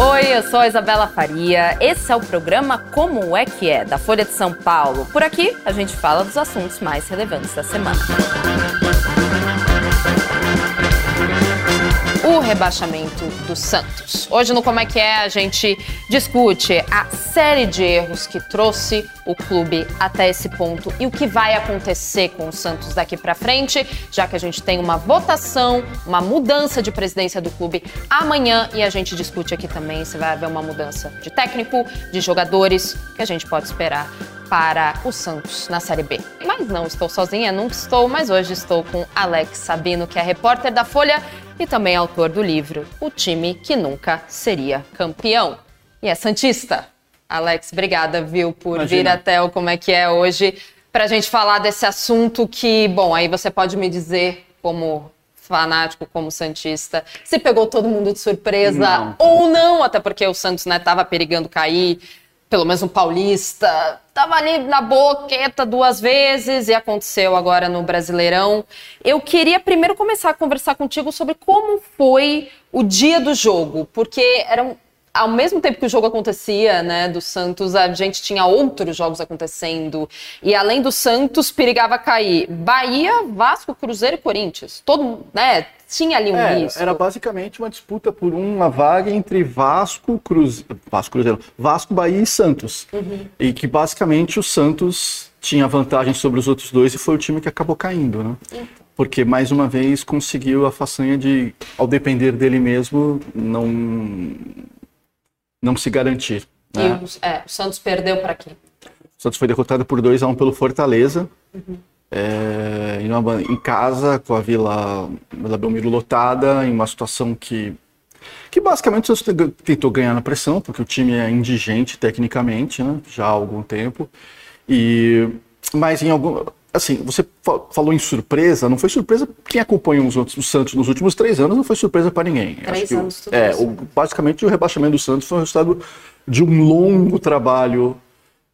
Oi, eu sou a Isabela Faria. Esse é o programa Como é que é, da Folha de São Paulo. Por aqui, a gente fala dos assuntos mais relevantes da semana. o rebaixamento do Santos. Hoje no Como é que é a gente discute a série de erros que trouxe o clube até esse ponto e o que vai acontecer com o Santos daqui para frente, já que a gente tem uma votação, uma mudança de presidência do clube amanhã e a gente discute aqui também se vai haver uma mudança de técnico, de jogadores, que a gente pode esperar para o Santos na Série B. Mas não estou sozinha, nunca estou, mas hoje estou com Alex Sabino, que é repórter da Folha e também autor do livro O Time que Nunca Seria Campeão. E é Santista. Alex, obrigada, viu, por Imagina. vir até o Como é que é hoje para a gente falar desse assunto que, bom, aí você pode me dizer como fanático como Santista, se pegou todo mundo de surpresa não. ou não, até porque o Santos né, tava perigando cair, pelo menos um paulista, tava ali na boqueta duas vezes e aconteceu agora no Brasileirão. Eu queria primeiro começar a conversar contigo sobre como foi o dia do jogo, porque eram ao mesmo tempo que o jogo acontecia, né, do Santos, a gente tinha outros jogos acontecendo. E além do Santos, perigava cair Bahia, Vasco, Cruzeiro e Corinthians. Todo, né, tinha ali um é, risco. Era basicamente uma disputa por uma vaga entre Vasco, Cruz... Vasco, Cruzeiro, Vasco, Bahia e Santos. Uhum. E que basicamente o Santos tinha vantagem sobre os outros dois e foi o time que acabou caindo, né? Então. Porque mais uma vez conseguiu a façanha de, ao depender dele mesmo, não não se garantir. Né? E o, é, o Santos perdeu para quem? O Santos foi derrotado por 2 a 1 um pelo Fortaleza. Uhum. É, em, uma, em, casa, com a Vila, Vila Belmiro lotada, em uma situação que, que basicamente o Santos tentou ganhar na pressão, porque o time é indigente tecnicamente, né, já há algum tempo. E, mas em algum, assim, você falou em surpresa, não foi surpresa quem acompanha os outros, o Santos nos últimos três anos, não foi surpresa para ninguém. Três anos, o, é, o, basicamente o rebaixamento do Santos foi o resultado de um longo trabalho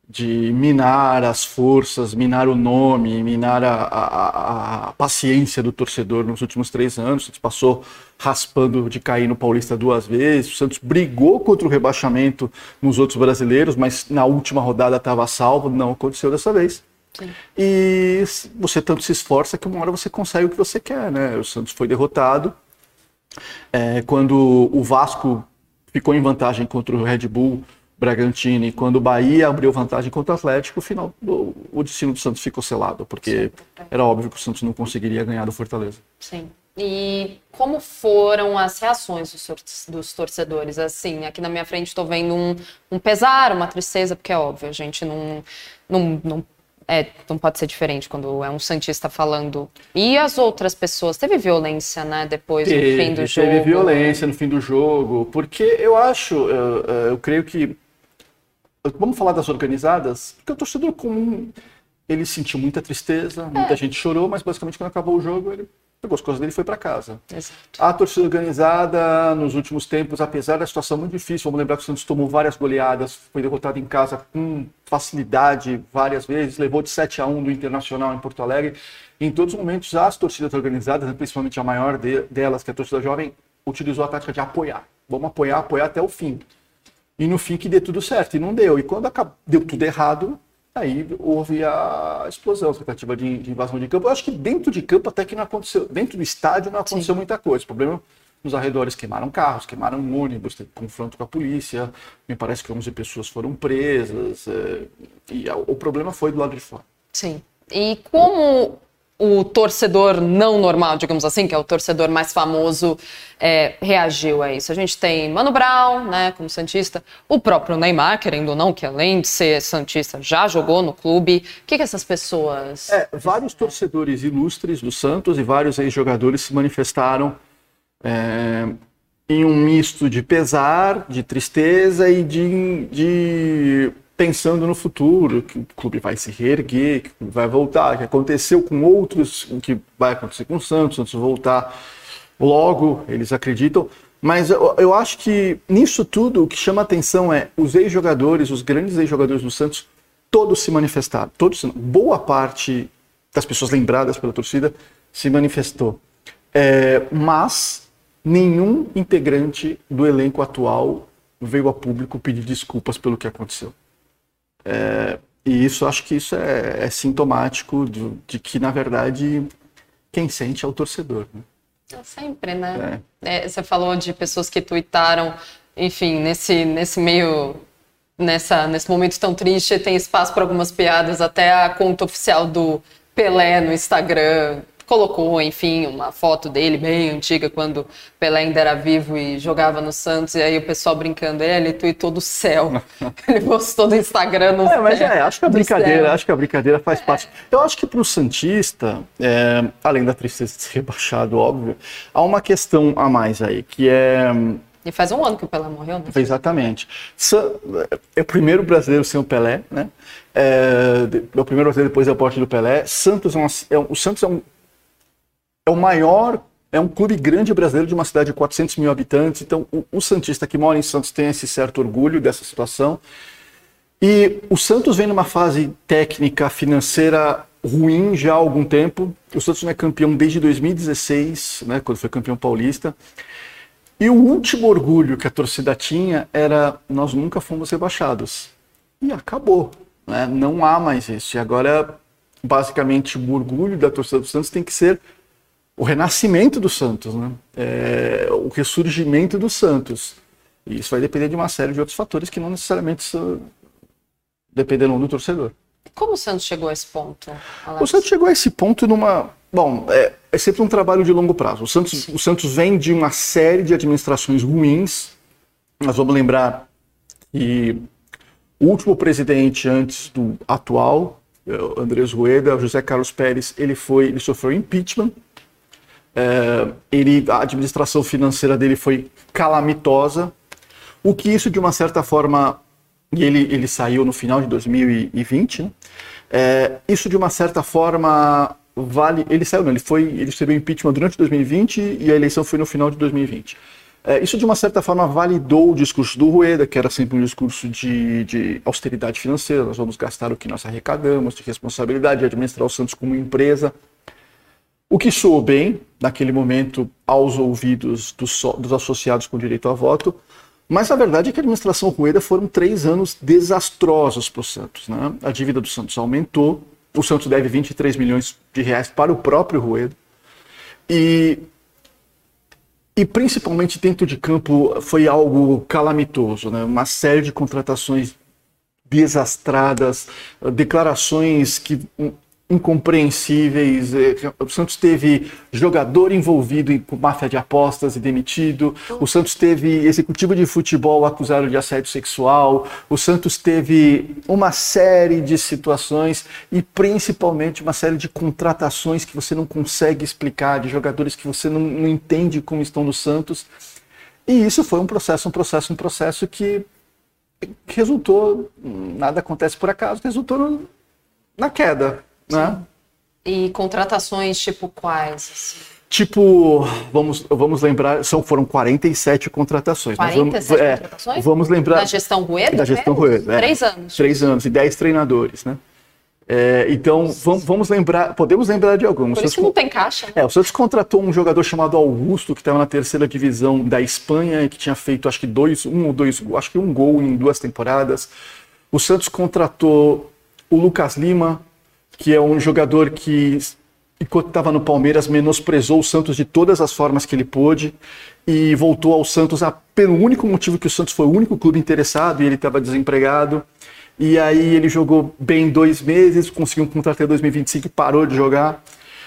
de minar as forças, minar o nome, minar a, a, a, paciência do torcedor nos últimos três anos. O Santos passou raspando de cair no Paulista duas vezes. O Santos brigou contra o rebaixamento nos outros brasileiros, mas na última rodada estava salvo. Não aconteceu dessa vez. Sim. E você tanto se esforça que uma hora você consegue o que você quer, né? O Santos foi derrotado. É, quando o Vasco ficou em vantagem contra o Red Bull Bragantino e quando o Bahia abriu vantagem contra o Atlético, o final o, o destino do Santos ficou selado, porque Sim. era óbvio que o Santos não conseguiria ganhar do Fortaleza. Sim. E como foram as reações dos torcedores? Assim, aqui na minha frente estou vendo um, um pesar, uma tristeza, porque é óbvio, a gente não, não, não é, não pode ser diferente quando é um Santista falando. E as outras pessoas? Teve violência, né? Depois, teve, no fim do jogo? Teve violência no fim do jogo, porque eu acho, eu, eu creio que. Vamos falar das organizadas? Porque o torcedor comum, ele sentiu muita tristeza, muita é. gente chorou, mas basicamente quando acabou o jogo, ele pegou as coisas dele e foi para casa. Exato. A torcida organizada, nos últimos tempos, apesar da situação muito difícil, vamos lembrar que o Santos tomou várias goleadas, foi derrotado em casa com facilidade várias vezes, levou de 7 a 1 do Internacional em Porto Alegre. Em todos os momentos, as torcidas organizadas, principalmente a maior de, delas, que é a torcida jovem, utilizou a tática de apoiar. Vamos apoiar, apoiar até o fim. E no fim que dê tudo certo. E não deu. E quando acabou, deu tudo errado, Aí houve a explosão, a tentativa de, de, invasão de campo. Eu acho que dentro de campo até que não aconteceu, dentro do estádio não aconteceu Sim. muita coisa. O problema nos arredores queimaram carros, queimaram ônibus, teve confronto com a polícia. Me parece que 11 pessoas foram presas. É, e a, o problema foi do lado de fora. Sim. E como o torcedor não normal, digamos assim, que é o torcedor mais famoso, é, reagiu a isso. A gente tem Mano Brown, né, como Santista, o próprio Neymar, querendo ou não, que além de ser Santista, já jogou no clube. O que, que essas pessoas. É, vários torcedores ilustres do Santos e vários ex-jogadores se manifestaram é, em um misto de pesar, de tristeza e de, de pensando no futuro, que o clube vai se reerguer, que vai voltar, que aconteceu com outros, que vai acontecer com o Santos, Santos voltar logo, eles acreditam. Mas eu, eu acho que nisso tudo o que chama atenção é os ex-jogadores, os grandes ex-jogadores do Santos, todos se manifestaram. Todos, boa parte das pessoas lembradas pela torcida se manifestou. É, mas nenhum integrante do elenco atual veio a público pedir desculpas pelo que aconteceu. É, e isso, acho que isso é, é sintomático de, de, que, na verdade, quem sente é o torcedor. Né? É sempre, né? É. É, você falou de pessoas que tuitaram, enfim, nesse, nesse meio nessa, nesse momento tão triste, tem espaço para algumas piadas, até a conta oficial do Pelé no Instagram colocou, enfim, uma foto dele bem antiga, quando Pelé ainda era vivo e jogava no Santos, e aí o pessoal brincando, ele tweetou do céu. ele postou no Instagram no É, mas é, acho que a brincadeira, acho que a brincadeira faz é. parte. Eu acho que para o Santista, é, além da tristeza de ser rebaixado, óbvio, há uma questão a mais aí, que é e faz um ano que o Pelé morreu, né? Exatamente. É o primeiro brasileiro sem o Pelé, né? É, é o primeiro brasileiro depois da morte do Pelé. Santos é, uma, é o Santos é, um, é o maior, é um clube grande brasileiro de uma cidade de 400 mil habitantes. Então, o, o Santista que mora em Santos tem esse certo orgulho dessa situação. E o Santos vem numa fase técnica, financeira ruim já há algum tempo. O Santos não é campeão desde 2016, né, quando foi campeão paulista. E o último orgulho que a torcida tinha era nós nunca fomos rebaixados. E acabou. Né? Não há mais isso. E agora, basicamente, o orgulho da torcida do Santos tem que ser o renascimento do Santos, né? É, o ressurgimento do Santos. E isso vai depender de uma série de outros fatores que não necessariamente são, dependerão do torcedor. Como o Santos chegou a esse ponto? Alex? O Santos chegou a esse ponto numa. Bom, é, é sempre um trabalho de longo prazo. O Santos, o Santos vem de uma série de administrações ruins. Nós vamos lembrar que o último presidente antes do atual, é, Andrés Rueda, José Carlos Pérez, ele foi, ele sofreu impeachment. É, ele, a administração financeira dele foi calamitosa. O que isso de uma certa forma e ele, ele saiu no final de 2020, né? é, isso de uma certa forma vale. Ele saiu, não, ele foi. Ele recebeu impeachment durante 2020 e a eleição foi no final de 2020. É, isso de uma certa forma validou o discurso do Rueda, que era sempre um discurso de, de austeridade financeira, nós vamos gastar o que nós arrecadamos, de responsabilidade, de administrar o Santos como empresa. O que soou bem, naquele momento, aos ouvidos dos, dos associados com direito a voto, mas a verdade é que a administração Rueda foram três anos desastrosos para o Santos. Né? A dívida do Santos aumentou, o Santos deve 23 milhões de reais para o próprio Rueda. E, e principalmente dentro de campo foi algo calamitoso, né? uma série de contratações desastradas, declarações que incompreensíveis. É, o Santos teve jogador envolvido em máfia de apostas e demitido. O Santos teve executivo de futebol acusado de assédio sexual. O Santos teve uma série de situações e principalmente uma série de contratações que você não consegue explicar, de jogadores que você não, não entende como estão no Santos. E isso foi um processo, um processo, um processo que resultou, nada acontece por acaso, resultou na queda né? E contratações tipo quais? Assim? Tipo, vamos, vamos lembrar, são, foram 47 contratações. 47 vamos, é, contratações? Vamos lembrar. Da gestão Rueda? Da gestão Rueda. É, três anos. Três anos e dez treinadores, né? É, então, vamos, vamos, lembrar, podemos lembrar de alguns. Por isso que não tem caixa. Né? É, o Santos contratou um jogador chamado Augusto, que estava na terceira divisão da Espanha e que tinha feito, acho que dois, um ou dois, acho que um gol em duas temporadas. O Santos contratou o Lucas Lima, que é um jogador que, enquanto estava no Palmeiras, menosprezou o Santos de todas as formas que ele pôde e voltou ao Santos a, pelo único motivo que o Santos foi o único clube interessado e ele estava desempregado. E aí ele jogou bem dois meses, conseguiu um contrato até 2025 e parou de jogar.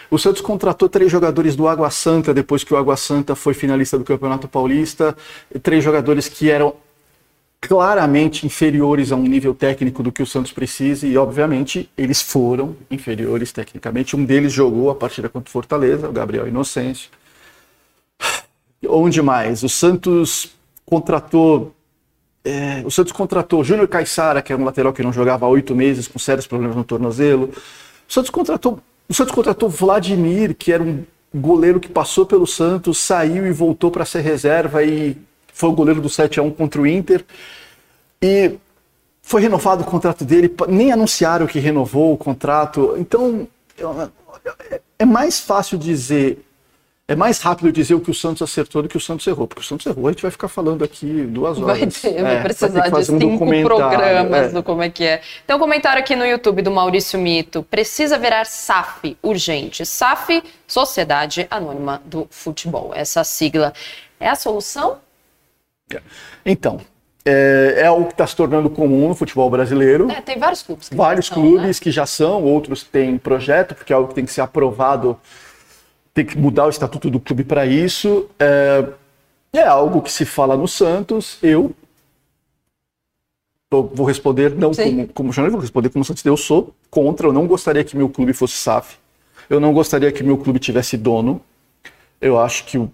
O Santos contratou três jogadores do Água Santa depois que o Água Santa foi finalista do Campeonato Paulista. Três jogadores que eram claramente inferiores a um nível técnico do que o Santos precisa e, obviamente, eles foram inferiores tecnicamente. Um deles jogou a partida contra o Fortaleza, o Gabriel Inocêncio. Onde mais? O Santos contratou. É, o Santos contratou Júnior Caixara, que era um lateral que não jogava há oito meses, com sérios problemas no tornozelo. O Santos contratou. O Santos contratou Vladimir, que era um goleiro que passou pelo Santos, saiu e voltou para ser reserva e foi o goleiro do 7 a 1 contra o Inter. E foi renovado o contrato dele, nem anunciaram que renovou o contrato. Então, é mais fácil dizer é mais rápido dizer o que o Santos acertou do que o Santos errou, porque o Santos errou, a gente vai ficar falando aqui duas horas. Vai, ter, vai É, precisar que de um cinco programas é. do como é que é. Tem um comentário aqui no YouTube do Maurício Mito. Precisa virar SAF urgente. SAF, Sociedade Anônima do Futebol. Essa sigla é a solução? Então, é, é algo que está se tornando comum no futebol brasileiro. É, tem vários clubes. Vários são, né? clubes que já são, outros têm projeto, porque é algo que tem que ser aprovado, tem que mudar o estatuto do clube para isso. É, é algo que se fala no Santos. Eu vou responder não Sim. como, como jornalista, vou responder como Santos. Eu sou contra, eu não gostaria que meu clube fosse SAF. Eu não gostaria que meu clube tivesse dono. Eu acho que o-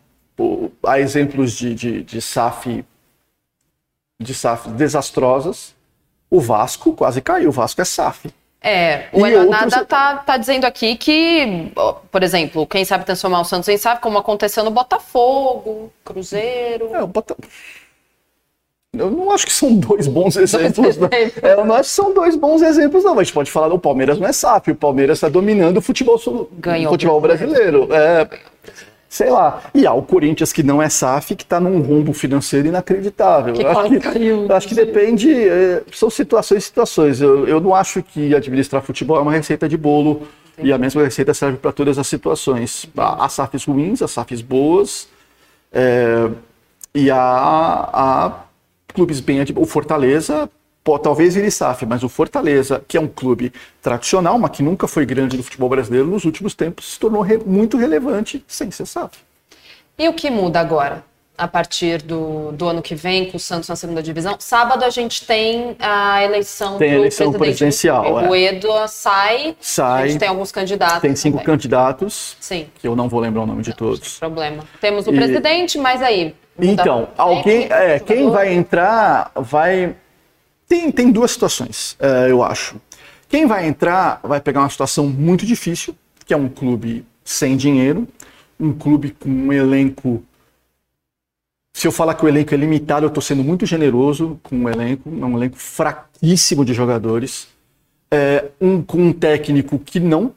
há exemplos de, de, de SAF de SAF desastrosas. O Vasco quase caiu, o Vasco é SAF. É, o E Elanada outros- tá, tá dizendo aqui que, por exemplo, quem sabe transformar o Santos em SAF, como aconteceu no Botafogo, Cruzeiro. É, o Bota- Eu não acho que são dois bons exemplos. não. exemplos. É, eu não acho que são dois bons exemplos, não. A gente pode falar, o Palmeiras não é SAF, o Palmeiras está dominando o futebol, Ganhou o futebol brasileiro. É, sei lá. E há o Corinthians, que não é SAF, que está num rombo financeiro inacreditável. Que acho que, acho que depende, é, são situações e situações. Eu, eu não acho que administrar futebol é uma receita de bolo e a mesma receita serve para todas as situações. Há, SAFs ruins, há SAFs boas, é, e há, há clubes bem. O Fortaleza pode, talvez vire SAF, mas o Fortaleza, que é um clube tradicional, mas que nunca foi grande no futebol brasileiro, nos últimos tempos se tornou re- muito relevante sem ser SAF. E o que muda agora? A partir do, do ano que vem, com o Santos na segunda divisão. Sábado a gente tem a eleição Tem a eleição presidencial, clube. é. O Edo sai, Sai. a gente tem alguns candidatos. Tem cinco também. candidatos, Sim, que eu não vou lembrar o nome de não tem todos. problema. Temos o E- presidente, mas aí. Então, alguém, é, quem vai entrar vai. Tem, tem duas situações, é, eu acho. Quem vai entrar vai pegar uma situação muito difícil, que é um clube sem dinheiro, um clube com um elenco. Se eu falar que o elenco é limitado, eu estou sendo muito generoso com o elenco, é um elenco fraquíssimo de jogadores. É, um, com um técnico que não,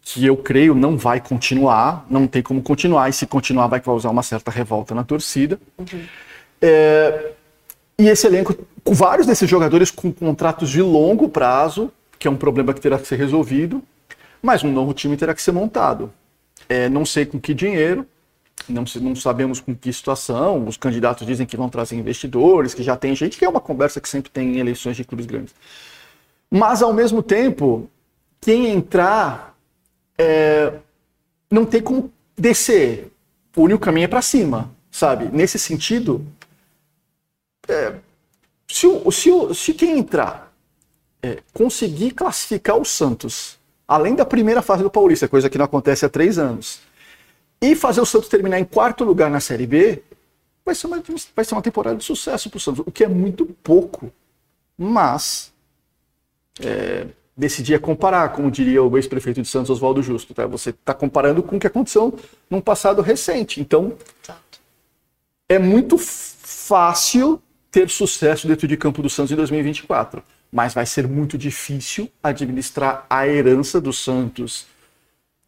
que eu creio não vai continuar, não tem como continuar, e se continuar vai causar uma certa revolta na torcida. É, e esse elenco, com vários desses jogadores com contratos de longo prazo, que é um problema que terá que ser resolvido, mas um novo time terá que ser montado. É, não sei com que dinheiro, não, não sabemos com que situação. Os candidatos dizem que vão trazer investidores, que já tem gente, que é uma conversa que sempre tem em eleições de clubes grandes. Mas, ao mesmo tempo, quem entrar é, não tem como descer. O único caminho é para cima, sabe? Nesse sentido, é, se, o, se, o, se quem entrar é, conseguir classificar o Santos, além da primeira fase do Paulista, coisa que não acontece há três anos, e fazer o Santos terminar em quarto lugar na Série B, vai ser uma, vai ser uma temporada de sucesso para o Santos, o que é muito pouco. Mas é, decidir é comparar, como diria o ex-prefeito de Santos, Oswaldo Justo. Tá? Você está comparando com o que aconteceu num passado recente. Então, Exato. é muito fácil ter sucesso dentro de campo do Santos em 2024, mas vai ser muito difícil administrar a herança do Santos,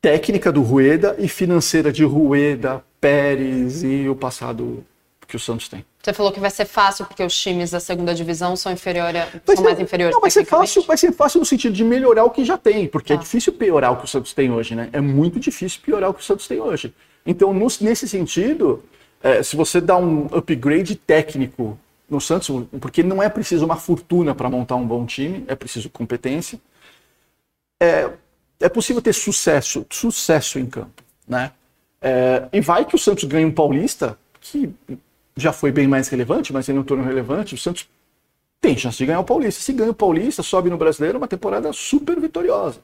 técnica do Rueda e financeira de Rueda, Pérez e o passado que o Santos tem. Você falou que vai ser fácil porque os times da segunda divisão são, inferior a- são ser- mais inferiores. Não, vai ser fácil, vai ser fácil no sentido de melhorar o que já tem, porque é Tá. difícil piorar o que o Santos tem hoje, né? É muito difícil piorar o que o Santos tem hoje. Então, no- nesse sentido, é, se você dá um upgrade técnico no Santos, porque não é preciso uma fortuna para montar um bom time, é preciso competência. É, é possível ter sucesso, sucesso em campo, né? É, e vai que o Santos ganha um Paulista, que já foi bem mais relevante, mas ainda não tornou relevante. O Santos tem chance de ganhar o Paulista. Se ganha o Paulista, sobe no Brasileiro, uma temporada super vitoriosa.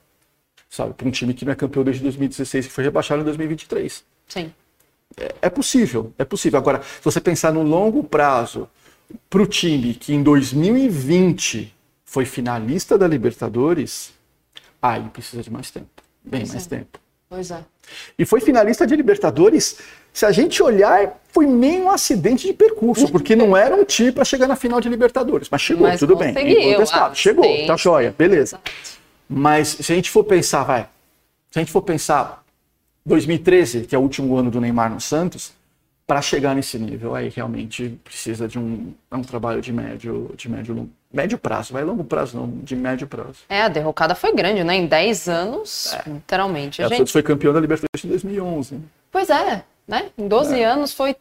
Sabe? Para um time que não é campeão desde 2016, que foi rebaixado em 2023. Sim. É possível, é possível. Agora, se você pensar no longo prazo, para o time que em 2020 foi finalista da Libertadores, aí precisa de mais tempo. Bem Pois mais é. tempo. Pois é. E foi finalista de Libertadores. Se a gente olhar, foi meio um acidente de percurso, porque não era um time para chegar na final de Libertadores. Mas chegou, Mas tudo bem. conseguiu, Incontestável. ah, Chegou, tá joia, beleza. Mas se a gente for pensar, vai, se a gente for pensar 2013, que é o último ano do Neymar no Santos, para chegar nesse nível, aí realmente precisa de um, é um trabalho de médio, de médio, médio prazo, vai longo prazo não, de médio prazo. É, a derrocada foi grande, né? Em 10 anos, é. literalmente. A, a gente... foi campeão da Libertadores em 2011. Pois é, né? Em 12 é. anos foi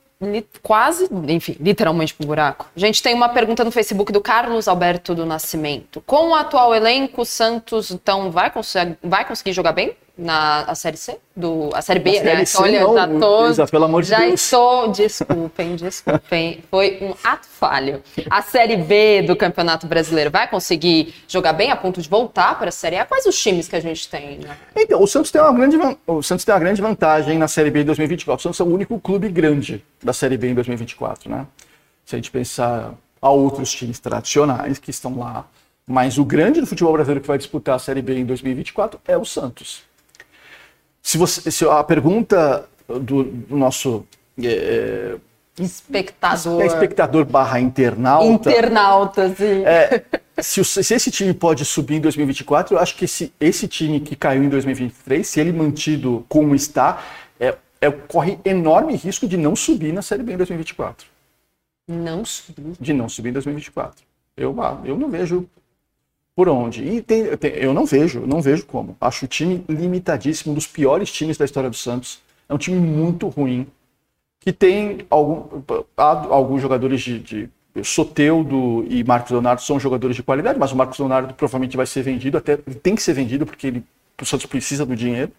quase, enfim, literalmente pro buraco. A gente tem uma pergunta no Facebook do Carlos Alberto do Nascimento. Com o atual elenco, o Santos, então, vai, conseguir, vai conseguir jogar bem? Na a série C? Do, a série B, né? C, Olha, não, já tô. Isa, pelo amor de já Deus. estou. Desculpem, desculpem. Foi um ato falho. A série B do Campeonato Brasileiro vai conseguir jogar bem a ponto de voltar para a série A? Quais os times que a gente tem? Né? Então, o Santos tem uma grande, o Santos tem uma grande vantagem na série B em 2024. O Santos é o único clube grande da série B em 2024, né? Se a gente pensar a outros times tradicionais que estão lá. Mas o grande do futebol brasileiro que vai disputar a Série B em 2024 é o Santos se, você, se a pergunta do, do nosso é, espectador, é espectador barra internauta, internauta, sim. É, se, se, esse time pode subir em 2024, eu acho que esse, esse time que caiu em 2023, se ele mantido como está, é, é, corre enorme risco de não subir na Série B em 2024. Não subir? De não subir em 2024. Eu, ah, eu não vejo por onde? E tem, tem, eu não vejo, não vejo como. Acho o time limitadíssimo, um dos piores times da história do Santos. É um time muito ruim, que tem algum, alguns jogadores de, de Soteudo e Marcos Leonardo são jogadores de qualidade, mas o Marcos Leonardo provavelmente vai ser vendido, até tem que ser vendido porque ele, o Santos precisa do dinheiro.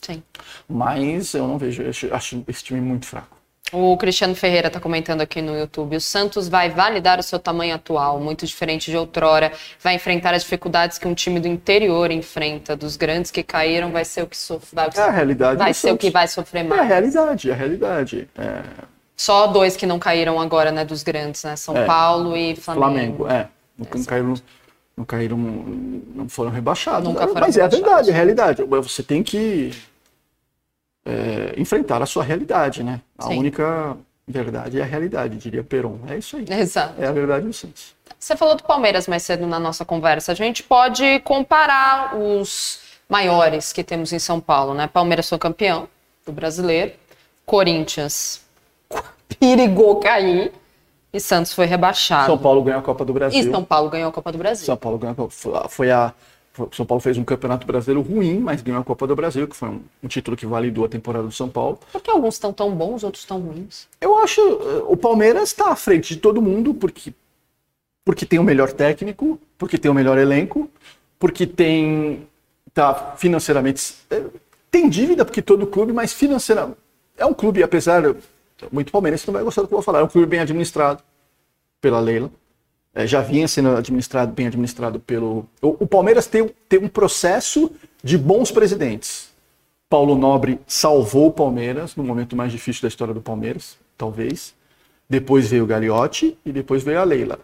Sim. Mas eu não vejo, acho esse time muito fraco. O Cristiano Ferreira está comentando aqui no YouTube. O Santos vai validar o seu tamanho atual, muito diferente de outrora. Vai enfrentar as dificuldades que um time do interior enfrenta. Dos grandes que caíram, vai ser o que sofre. É a realidade. Vai ser Santos. o que vai sofrer mais. É a realidade, é a realidade. É... Só dois que não caíram agora, né? Dos grandes, né? São é. Paulo e Flamengo. Flamengo, é. Não, caíram, não caíram, não foram rebaixados. Nunca foram Mas rebaixados. é a verdade, é a realidade. Você tem que é, enfrentar a sua realidade, né? A Sim. única verdade é a realidade, diria Peron. É isso aí. Exato. É a verdade do Santos. Você falou do Palmeiras mais cedo na nossa conversa. A gente pode comparar os maiores que temos em São Paulo, né? Palmeiras foi campeão do brasileiro, Corinthians perigou cair e Santos foi rebaixado. São Paulo ganhou a Copa do Brasil. E São Paulo ganhou a Copa do Brasil. São Paulo ganhou a Copa. Foi a o São Paulo fez um campeonato brasileiro ruim, mas ganhou a Copa do Brasil, que foi um, um título que validou a temporada do São Paulo. Por que alguns estão tão bons, outros tão ruins? Eu acho uh, o Palmeiras está à frente de todo mundo porque porque tem o melhor técnico, porque tem o melhor elenco, porque tem tá financeiramente eh, tem dívida porque todo clube, mas financeiramente é um clube apesar muito palmeirense não vai gostar do que eu vou falar, é um clube bem administrado pela Leila é, já vinha sendo administrado, bem administrado pelo. O, o Palmeiras tem, tem um processo de bons presidentes. Paulo Nobre salvou o Palmeiras no momento mais difícil da história do Palmeiras, talvez. Depois veio o Gagliotti e depois veio a Leila.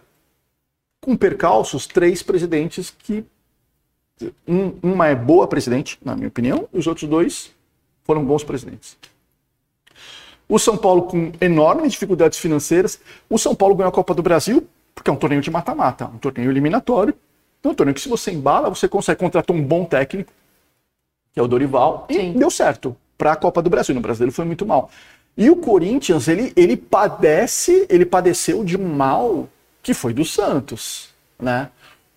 Com percalços, três presidentes que. Um, uma é boa presidente, na minha opinião, e os outros dois foram bons presidentes. O São Paulo com enormes dificuldades financeiras. O São Paulo ganhou a Copa do Brasil porque é um torneio de mata-mata, um torneio eliminatório. É um torneio que se você embala, você consegue contratar um bom técnico, que é o Dorival, e Sim. deu certo para a Copa do Brasil. No brasileiro foi muito mal. E o Corinthians, ele, ele padece, ele padeceu de um mal que foi do Santos, né?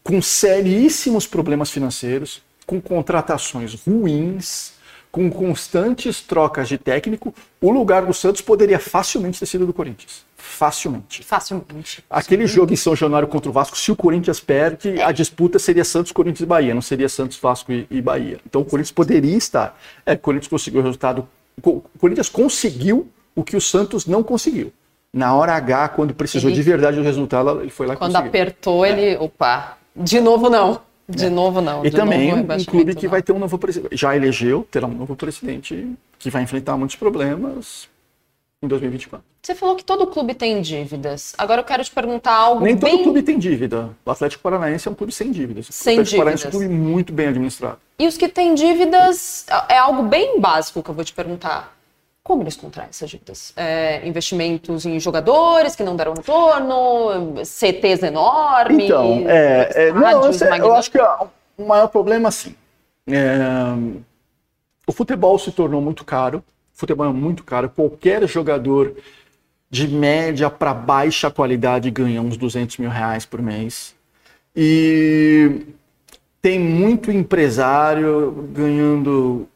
Com seríssimos problemas financeiros, com contratações ruins, com constantes trocas de técnico, o lugar do Santos poderia facilmente ter sido do Corinthians. Facilmente. Facilmente. Aquele jogo em São Januário contra o Vasco, se o Corinthians perde, a disputa seria Santos, Corinthians e Bahia, não seria Santos, Vasco e, e Bahia. Então o Corinthians poderia estar. É, o Corinthians conseguiu o resultado. O Corinthians conseguiu o que o Santos não conseguiu. Na hora H, quando precisou ele, de verdade o resultado, ele foi lá Quando conseguiu. apertou, é. ele. Opa, de novo não. De é. novo não. E também um clube que não. vai ter um novo presidente. Já elegeu, terá um novo presidente que vai enfrentar muitos problemas em 2024. Você falou que todo clube tem dívidas. Agora eu quero te perguntar algo Nem bem... todo clube tem dívida. O Atlético Paranaense é um clube sem dívidas. Sem o Atlético Paranaense é um clube muito bem administrado. E os que têm dívidas, é algo bem básico que eu vou te perguntar. Como eles contraem essas dívidas? É, investimentos em jogadores que não deram retorno, CTs enormes? Então, é, é não, eu, eu acho que o maior problema, assim, o futebol se tornou muito caro. O futebol é muito caro. Qualquer jogador de média para baixa qualidade ganha uns 200 mil reais por mês. E tem muito empresário ganhando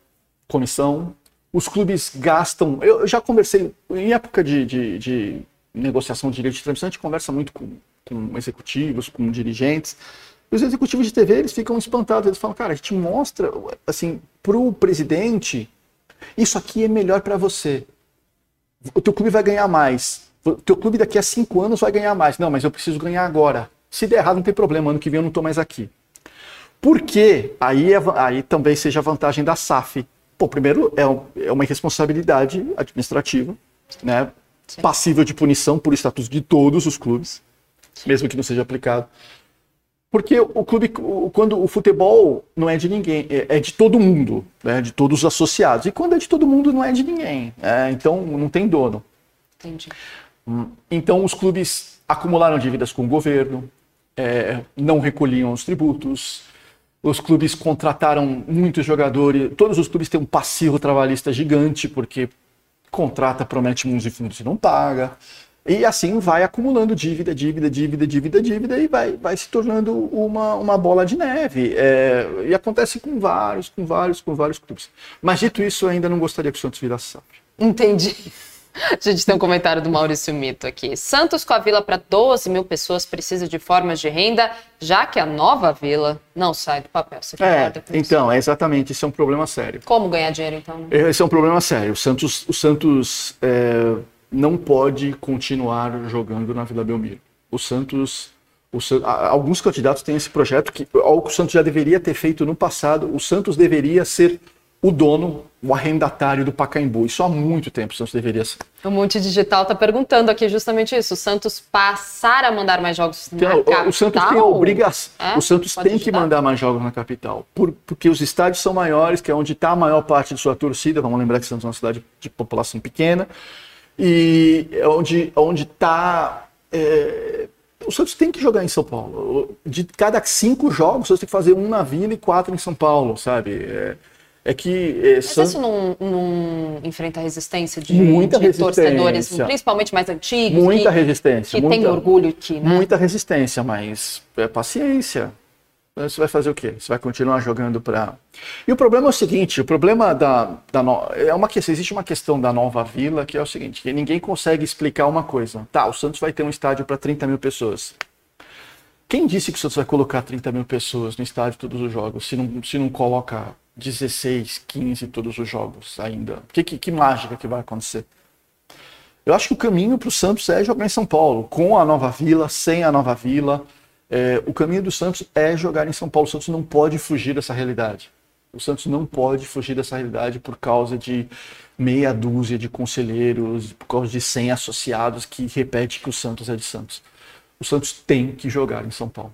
comissão. Os clubes gastam. Eu já conversei, em época de, de, de negociação de direito de transmissão, a gente conversa muito com, com executivos, com dirigentes. E os executivos de TV, eles ficam espantados. Eles falam, cara, a gente mostra, assim, para o presidente, isso aqui é melhor para você. O teu clube vai ganhar mais. O teu clube daqui a cinco anos vai ganhar mais. Não, mas eu preciso ganhar agora. Se der errado, não tem problema. Ano que vem eu não estou mais aqui. Por quê? Aí, é, aí também seja a vantagem da SAF. Pô, primeiro, é, é uma irresponsabilidade administrativa, né? Passível de punição por status de todos os clubes, Sim. mesmo que não seja aplicado. Porque o clube, quando o futebol não é de ninguém, é, é de todo mundo, né? de todos os associados. E quando é de todo mundo, não é de ninguém. É, então não tem dono. Entendi. Hum, então os clubes acumularam dívidas com o governo, é, não recolhiam os tributos, os clubes contrataram muitos jogadores, todos os clubes têm um passivo trabalhista gigante, porque contrata, promete mundos e fundos e não paga. E assim vai acumulando dívida, dívida, dívida, dívida, dívida e vai, vai se tornando uma, uma bola de neve. É, e acontece com vários, com vários, com vários clubes. Mas dito isso, eu ainda não gostaria que o Santos virasse SAF. Entendi. A gente tem um comentário do Maurício Mito aqui. Santos com a vila para 12 mil pessoas precisa de formas de renda, já que a nova vila não sai do papel. Você é, então, é exatamente, isso é um problema sério. Como ganhar dinheiro, então? Né? Esse é um problema sério. O Santos, o Santos é não pode continuar jogando na Vila Belmiro. O Santos, o, alguns candidatos têm esse projeto que algo que o Santos já deveria ter feito no passado. O Santos deveria ser o dono, o arrendatário do Pacaembu. Isso há muito tempo o Santos deveria ser. O Monte Digital está perguntando aqui justamente isso. O Santos passar a mandar mais jogos na então, capital? O Santos tem a obrigação. É? O Santos Pode tem que mandar mais jogos na capital. Por, porque os estádios são maiores, que é onde está a maior parte de sua torcida. Vamos lembrar que Santos é uma cidade de população pequena e é onde onde está é, o Santos tem que jogar em São Paulo. De cada cinco jogos, o Santos tem que fazer um na Vila e quatro em São Paulo, sabe? É, é que. É, Mas isso não, não, enfrenta resistência de, muita de resistência. torcedores, principalmente mais antigos? Muita que, resistência. Que muita, tem orgulho aqui, né? Muita resistência, mas é paciência. Você vai fazer o quê? Você vai continuar jogando para. E o problema é o seguinte: o problema da, da no... é uma. Existe uma questão da nova vila que é o seguinte: que ninguém consegue explicar uma coisa. Tá, o Santos vai ter um estádio para 30 mil pessoas. Quem disse que o Santos vai colocar 30 mil pessoas no estádio todos os jogos, se não, se não coloca 16, 15 todos os jogos ainda? Que, que, que mágica que vai acontecer? Eu acho que o caminho para o Santos é jogar em São Paulo, com a nova vila, sem a nova vila. É, o caminho do Santos é jogar em São Paulo. O Santos não pode fugir dessa realidade. O Santos não pode fugir dessa realidade por causa de meia dúzia de conselheiros, por causa de 100 associados que repete que o Santos é de Santos. O Santos tem que jogar em São Paulo.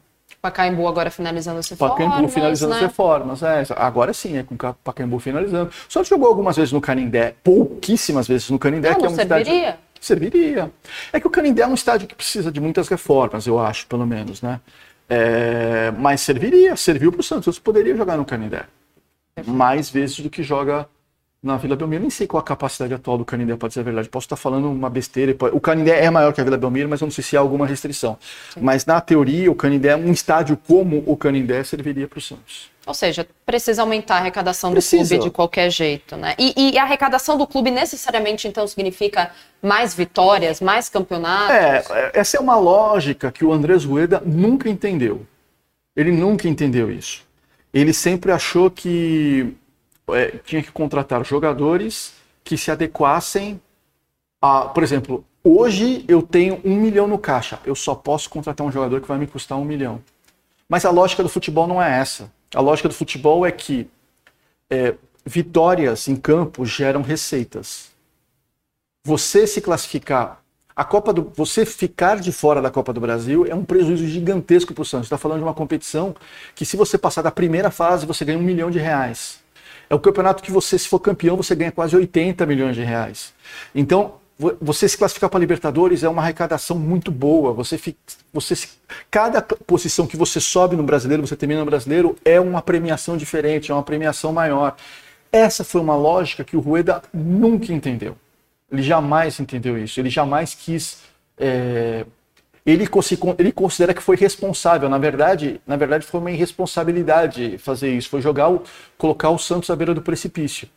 Pacaembu agora finalizando as reformas. Pacaembu finalizando né? as reformas, é. Agora sim, é com o Pacaembu finalizando. Só jogou algumas vezes no Canindé, pouquíssimas vezes no Canindé, não, que é um serviria? estádio serviria. É que o Canindé é um estádio que precisa de muitas reformas, eu acho, pelo menos, né? É, mas serviria, serviu para o Santos. Santos poderia jogar no Canindé mais vezes do que joga na Vila Belmiro. Nem sei qual a capacidade atual do Canindé, pode ser a verdade. Posso estar falando uma besteira. O Canindé é maior que a Vila Belmiro, mas eu não sei se há alguma restrição. Sim. Mas na teoria, o Canindé, um estádio como o Canindé, serviria para o Santos. Ou seja, precisa aumentar a arrecadação precisa. do clube de qualquer jeito, né? E, e, a arrecadação do clube necessariamente, então, significa mais vitórias, mais campeonatos? É, é, essa é uma lógica que o Andrés Rueda nunca entendeu. Ele nunca entendeu isso. Ele sempre achou que é, tinha que contratar jogadores que se adequassem a, por exemplo, hoje eu tenho um milhão no caixa, eu só posso contratar um jogador que vai me custar um milhão. Mas a lógica do futebol não é essa. A lógica do futebol é que é, vitórias em campo geram receitas. Você se classificar, a Copa do, você ficar de fora da Copa do Brasil é um prejuízo gigantesco para o Santos. Está falando de uma competição que, se você passar da primeira fase, você ganha um milhão de reais. É o campeonato que você, se for campeão, você ganha quase 80 milhões de reais. Então, você se classificar para Libertadores é uma arrecadação muito boa. Você, você cada posição que você sobe no brasileiro, você termina no brasileiro, é uma premiação diferente, é uma premiação maior. essa foi uma lógica que o Rueda nunca entendeu. Ele jamais entendeu isso. Ele jamais quis. É, ele, ele considera que foi responsável. Na verdade, na verdade, foi uma irresponsabilidade fazer isso. Foi jogar o, colocar o Santos à beira do precipício.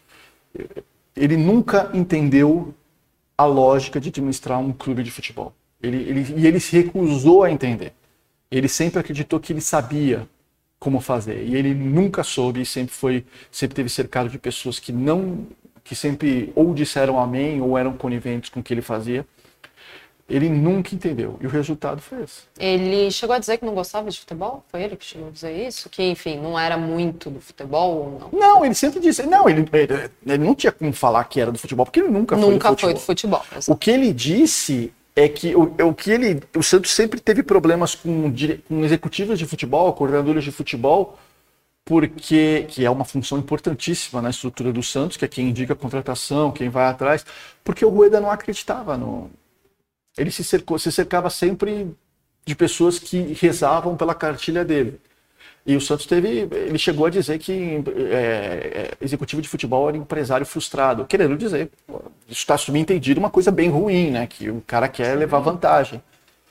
Ele nunca entendeu a lógica de administrar um clube de futebol. Ele, ele, e ele se recusou a entender. Ele sempre acreditou que ele sabia como fazer. E ele nunca soube, sempre foi, sempre teve cercado de pessoas que não, que sempre ou disseram amém ou eram coniventes com o que ele fazia. Ele nunca entendeu. E o resultado foi esse. Ele chegou a dizer que não gostava de futebol? Foi ele que chegou a dizer isso? Que, enfim, não era muito do futebol ou não? Não, ele sempre disse. Não, ele, ele, ele não tinha como falar que era do futebol, porque ele nunca, nunca foi do futebol. Nunca foi do futebol. O que ele disse é que o, o que ele, o Santos sempre teve problemas com, com executivos de futebol, coordenadores de futebol, porque que é uma função importantíssima na estrutura do Santos, que é quem indica a contratação, quem vai atrás, porque o Rueda não acreditava no. Ele se, cercou, se cercava sempre de pessoas que rezavam pela cartilha dele. E o Santos teve, ele chegou a dizer que é, é executivo de futebol era empresário frustrado, querendo dizer, isso está subentendido uma coisa bem ruim, né? Que o cara quer levar vantagem,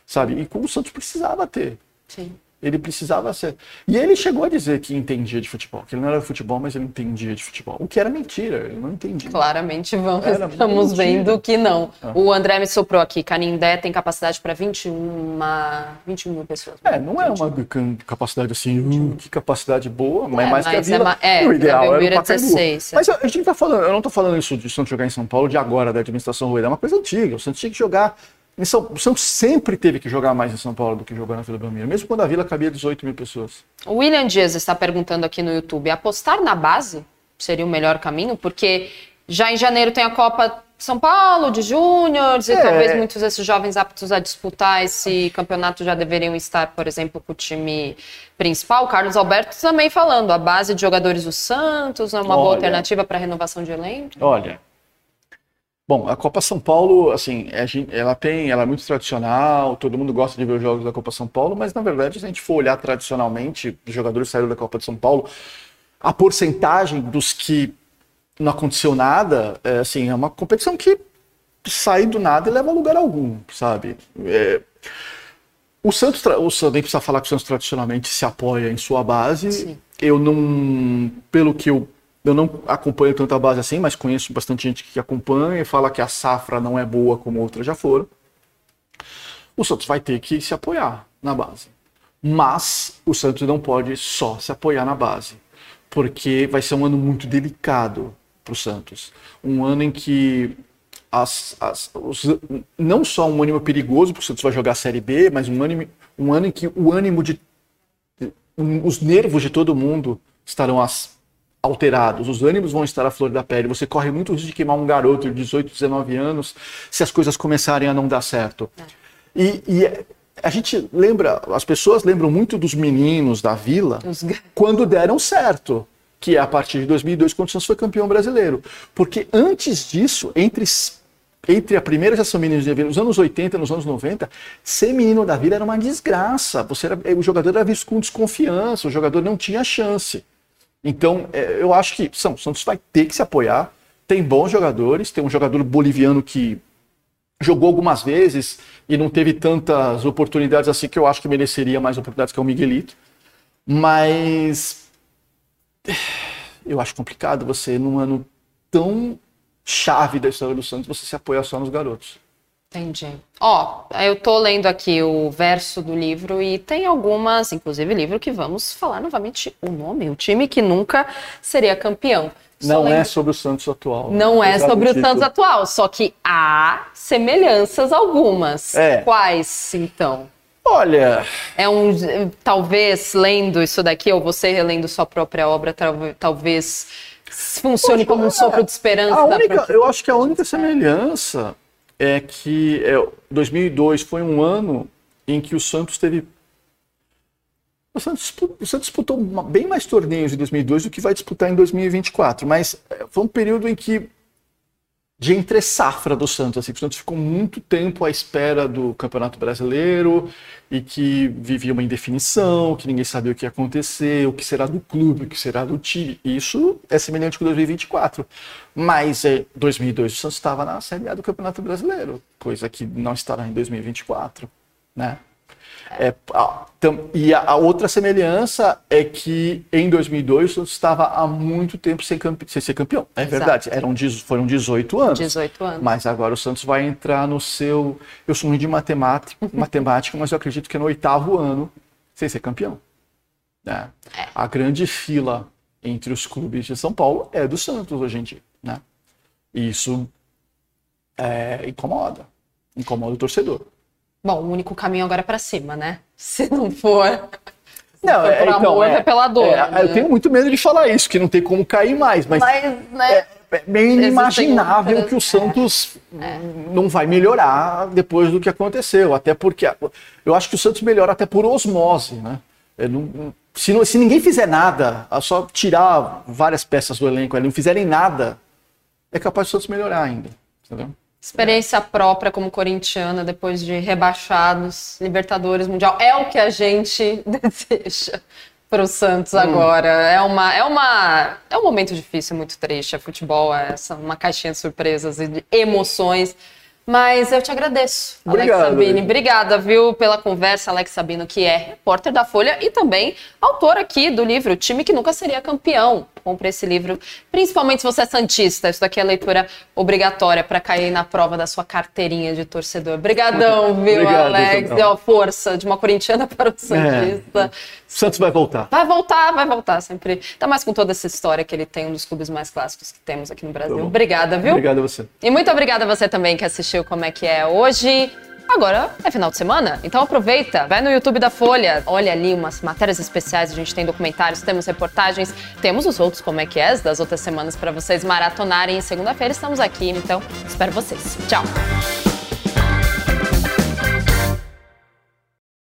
sabe? E como o Santos precisava ter. Sim. Ele precisava ser. E ele chegou a dizer que entendia de futebol, que ele não era futebol, mas ele entendia de futebol. O que era mentira, ele não entendia. Claramente vamos, estamos vendo que não. Ah. O André me soprou aqui, Canindé tem capacidade para 21, 21 mil pessoas. É, não é uma capacidade assim, uh, que capacidade boa, mas é, mais mas que a Vila. É, o ideal era o 16, é. Mas a gente tá falando, eu não estou falando isso de Santos jogar em São Paulo de agora, da administração Rueda, é uma coisa antiga. O Santos tinha que jogar são, o Santos sempre teve que jogar mais em São Paulo do que jogar na Vila Belmiro, mesmo quando a Vila cabia 18 mil pessoas. O William Dias está perguntando aqui no YouTube: apostar na base seria o melhor caminho? Porque já em janeiro tem a Copa São Paulo de Júniores, é. e talvez muitos desses jovens aptos a disputar esse campeonato já deveriam estar, por exemplo, com o time principal. O Carlos Alberto também falando: a base de jogadores do Santos é uma olha, boa alternativa para renovação de elenco? Olha, Bom, a Copa São Paulo, assim, é, ela tem, ela é muito tradicional, todo mundo gosta de ver os jogos da Copa São Paulo, mas na verdade, se a gente for olhar tradicionalmente, os jogadores saíram da Copa de São Paulo, a porcentagem dos que não aconteceu nada, é, assim, é uma competição que sai do nada e leva a lugar algum, sabe? É, o Santos, o Santos, nem precisa falar que o Santos tradicionalmente se apoia em sua base. Sim. Eu não, pelo que eu eu não acompanho tanta base assim, mas conheço bastante gente que acompanha e fala que a safra não é boa como outras já foram. O Santos vai ter que se apoiar na base. Mas o Santos não pode só se apoiar na base, porque vai ser um ano muito delicado para o Santos. Um ano em que as, as, os, não só um ânimo perigoso, porque o Santos vai jogar a Série B, mas um, ânimo, um ano em que o ânimo de. Um, os nervos de todo mundo estarão as, alterados, os ânimos vão estar à flor da pele, você corre muito risco de queimar um garoto de 18, 19 anos se as coisas começarem a não dar certo. É. E, e, a gente lembra, as pessoas lembram muito dos meninos da vila Os... quando deram certo, que é a partir de 2002, quando o Santos foi campeão brasileiro. Porque antes disso, entre entre a primeira geração meninos de vila, nos anos 80, nos anos 90, ser menino da vila era uma desgraça. Você era, o jogador era visto com desconfiança, o jogador não tinha chance. Então, é, eu acho que São Santos vai ter que se apoiar. Tem bons jogadores, tem um jogador boliviano que jogou algumas vezes e não teve tantas oportunidades assim que eu acho que mereceria mais oportunidades que é o Miguelito. Mas eu acho complicado você, num ano tão chave da história do Santos, você se apoiar só nos garotos. Entendi. Ó, eu tô lendo aqui o verso do livro e tem algumas, inclusive livro que vamos falar novamente o nome, o time que nunca seria campeão. Não é sobre o Santos atual. Né? Não é sobre o Santos atual, só que há semelhanças algumas. É. Quais, então? Olha. É um. Talvez lendo isso daqui, ou você relendo sua própria obra, talvez funcione Poxa, como um sopro de esperança. Única, eu acho que a única semelhança é que é, 2002 foi um ano em que o Santos teve. O Santos, o Santos disputou bem mais torneios em 2002 do que vai disputar em 2024, mas é, foi um período em que de entre safra do Santos. Assim, o Santos ficou muito tempo à espera do Campeonato Brasileiro e que vivia uma indefinição, que ninguém sabia o que ia acontecer, o que será do clube, o que será do time. Isso é semelhante com 2024. Mas em é, 2002 o Santos estava na Série A do Campeonato Brasileiro, coisa que não estará em 2024, né? É, então, e a, a, outra semelhança é que em 2002 o Santos estava há muito tempo sem, campe, sem ser campeão. É Exato. verdade, eram, foram 18 anos. 18 anos. Mas agora o Santos vai entrar no seu. Eu sou ruim de matemática, matemática mas eu acredito que é no oitavo ano sem ser campeão. Né? É. A grande fila entre os clubes de São Paulo é do Santos hoje em dia. Né? E isso é, incomoda. Incomoda o torcedor. Bom, o único caminho agora é para cima, né? Se não for. Não, é, então, amor, é, é pela dor. É, né? Eu tenho muito medo de falar isso, que não tem como cair mais, mas, mas né, é, é bem inimaginável que o Santos é. não vai melhorar depois do que aconteceu. Até porque eu acho que o Santos melhora até por osmose, né? Não, se, não, se, ninguém fizer nada, só tirar várias peças do elenco, não fizerem nada, é capaz do Santos melhorar ainda. Entendeu? Experiência própria como corintiana, depois de rebaixados, Libertadores Mundial. É o que a gente deseja para o Santos hum. agora. É, uma, é, uma, é um momento difícil, muito triste. A futebol é essa, uma caixinha de surpresas e de emoções. Mas eu te agradeço, Obrigado, Alex Sabino. Obrigada, viu, pela conversa, Alex Sabino, que é repórter da Folha e também autor aqui do livro Time que Nunca Seria Campeão. Compre esse livro, principalmente se você é Santista. Isso daqui é leitura obrigatória para cair na prova da sua carteirinha de torcedor. Obrigadão, viu, Obrigado, Alex? Deu a força de uma corintiana para o Santista. É. Santos vai voltar. Vai voltar, vai voltar sempre. Ainda mais com toda essa história que ele tem, um dos clubes mais clássicos que temos aqui no Brasil. Tá obrigada, viu? Obrigado a você. E muito obrigada a você também que assistiu Como é que é hoje. Agora é final de semana, então aproveita, vai no YouTube da Folha, olha ali umas matérias especiais, a gente tem documentários, temos reportagens, temos os outros como é que é das outras semanas para vocês maratonarem. Segunda-feira estamos aqui, então espero vocês. Tchau.